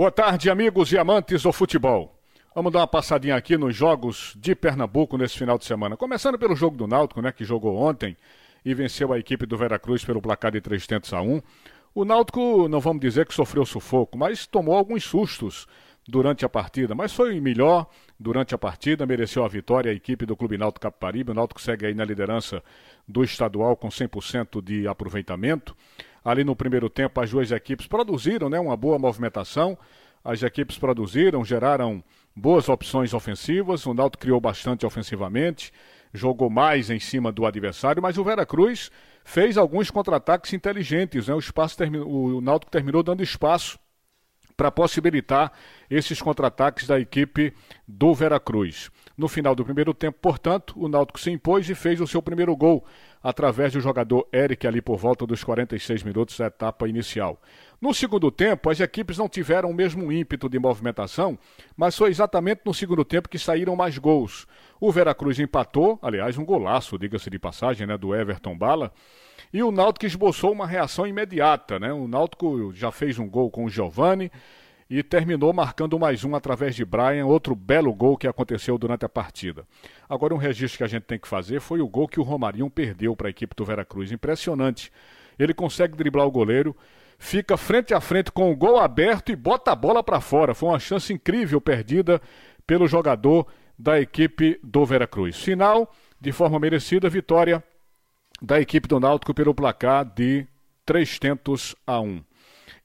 Boa tarde, amigos e amantes do futebol. Vamos dar uma passadinha aqui nos jogos de Pernambuco nesse final de semana. Começando pelo jogo do Náutico, né, que jogou ontem e venceu a equipe do Veracruz pelo placar de 3 tentos a 1. O Náutico, não vamos dizer que sofreu sufoco, mas tomou alguns sustos durante a partida, mas foi melhor durante a partida, mereceu a vitória a equipe do Clube Náutico Caparibe. O Náutico segue aí na liderança do estadual com 100% de aproveitamento. Ali no primeiro tempo, as duas equipes produziram né, uma boa movimentação. As equipes produziram, geraram boas opções ofensivas. O Náutico criou bastante ofensivamente, jogou mais em cima do adversário, mas o Veracruz fez alguns contra-ataques inteligentes. Né? O, espaço termi... o Náutico terminou dando espaço para possibilitar esses contra-ataques da equipe do Veracruz. No final do primeiro tempo, portanto, o Náutico se impôs e fez o seu primeiro gol através do jogador Eric ali por volta dos 46 minutos da etapa inicial. No segundo tempo, as equipes não tiveram o mesmo ímpeto de movimentação, mas foi exatamente no segundo tempo que saíram mais gols. O Veracruz empatou, aliás, um golaço, diga-se de passagem, né, do Everton Bala. E o Náutico esboçou uma reação imediata, né? O Náutico já fez um gol com o Giovani e terminou marcando mais um através de Brian, outro belo gol que aconteceu durante a partida. Agora um registro que a gente tem que fazer foi o gol que o Romarinho perdeu para a equipe do Veracruz. Impressionante. Ele consegue driblar o goleiro, fica frente a frente com o gol aberto e bota a bola para fora. Foi uma chance incrível perdida pelo jogador da equipe do Veracruz. Final, de forma merecida, vitória da equipe do Náutico pelo placar de 3 tentos a 1.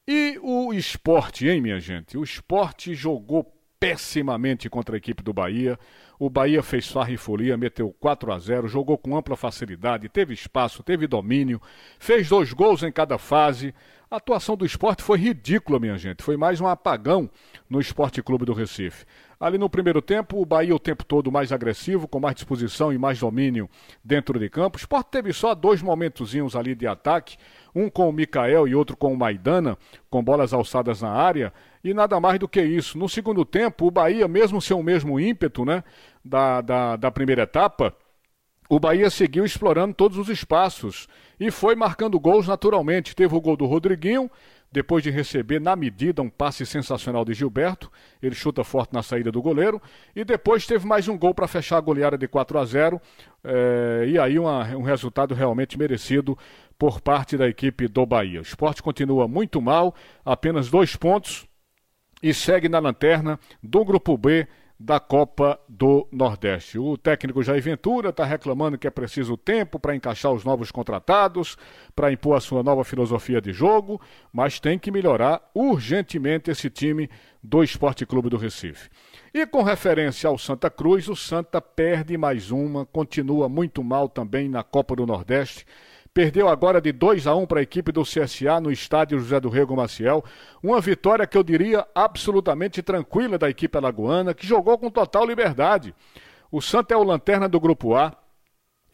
E o esporte, hein, minha gente? O esporte jogou pessimamente contra a equipe do Bahia. O Bahia fez farra e folia, meteu 4 a 0, jogou com ampla facilidade, teve espaço, teve domínio, fez dois gols em cada fase. A atuação do esporte foi ridícula, minha gente. Foi mais um apagão no Esporte Clube do Recife. Ali no primeiro tempo, o Bahia o tempo todo mais agressivo, com mais disposição e mais domínio dentro de campo. O Sport teve só dois momentozinhos ali de ataque, um com o Mikael e outro com o Maidana, com bolas alçadas na área, e nada mais do que isso. No segundo tempo, o Bahia, mesmo sem o mesmo ímpeto né, da, da, da primeira etapa, o Bahia seguiu explorando todos os espaços e foi marcando gols naturalmente. Teve o gol do Rodriguinho, depois de receber na medida um passe sensacional de Gilberto, ele chuta forte na saída do goleiro, e depois teve mais um gol para fechar a goleada de 4 a 0 é, e aí uma, um resultado realmente merecido por parte da equipe do Bahia. O esporte continua muito mal, apenas dois pontos, e segue na lanterna do Grupo B da Copa do Nordeste. O técnico Jair Ventura está reclamando que é preciso tempo para encaixar os novos contratados, para impor a sua nova filosofia de jogo, mas tem que melhorar urgentemente esse time do Esporte Clube do Recife. E com referência ao Santa Cruz, o Santa perde mais uma, continua muito mal também na Copa do Nordeste Perdeu agora de 2 a 1 para a equipe do CSA no estádio José do Rego Maciel. Uma vitória que eu diria absolutamente tranquila da equipe alagoana, que jogou com total liberdade. O Santa é o lanterna do Grupo A.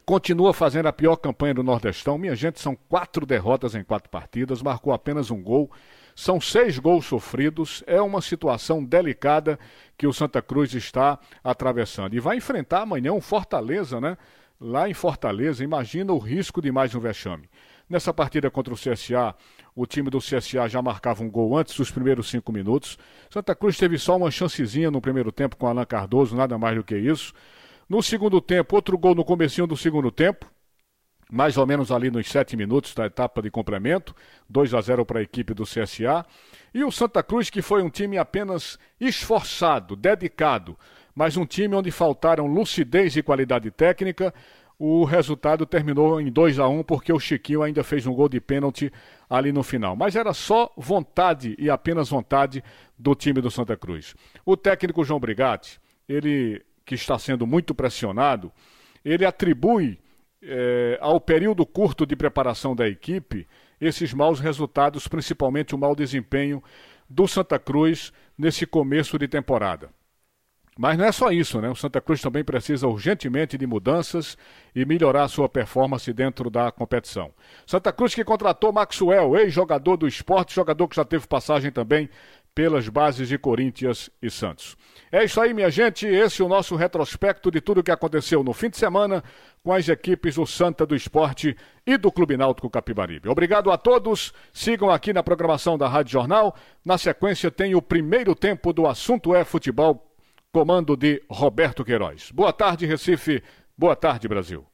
Continua fazendo a pior campanha do Nordestão. Minha gente, são quatro derrotas em quatro partidas, marcou apenas um gol. São seis gols sofridos. É uma situação delicada que o Santa Cruz está atravessando. E vai enfrentar amanhã um Fortaleza, né? Lá em Fortaleza, imagina o risco de mais um vexame. Nessa partida contra o CSA, o time do CSA já marcava um gol antes dos primeiros cinco minutos. Santa Cruz teve só uma chancezinha no primeiro tempo com Alan Cardoso, nada mais do que isso. No segundo tempo, outro gol no comecinho do segundo tempo, mais ou menos ali nos sete minutos da etapa de complemento, 2 a 0 para a equipe do CSA. E o Santa Cruz, que foi um time apenas esforçado, dedicado, mas um time onde faltaram lucidez e qualidade técnica. O resultado terminou em 2 a 1 porque o Chiquinho ainda fez um gol de pênalti ali no final. Mas era só vontade e apenas vontade do time do Santa Cruz. O técnico João Brigatti, ele que está sendo muito pressionado, ele atribui é, ao período curto de preparação da equipe esses maus resultados, principalmente o mau desempenho do Santa Cruz nesse começo de temporada. Mas não é só isso, né? O Santa Cruz também precisa urgentemente de mudanças e melhorar sua performance dentro da competição. Santa Cruz que contratou Maxwell, ex-jogador do esporte, jogador que já teve passagem também pelas bases de Corinthians e Santos. É isso aí, minha gente. Esse é o nosso retrospecto de tudo que aconteceu no fim de semana com as equipes do Santa do Esporte e do Clube Náutico Capibaribe. Obrigado a todos. Sigam aqui na programação da Rádio Jornal. Na sequência tem o primeiro tempo do Assunto é Futebol, comando de Roberto Queiroz. Boa tarde, Recife. Boa tarde, Brasil.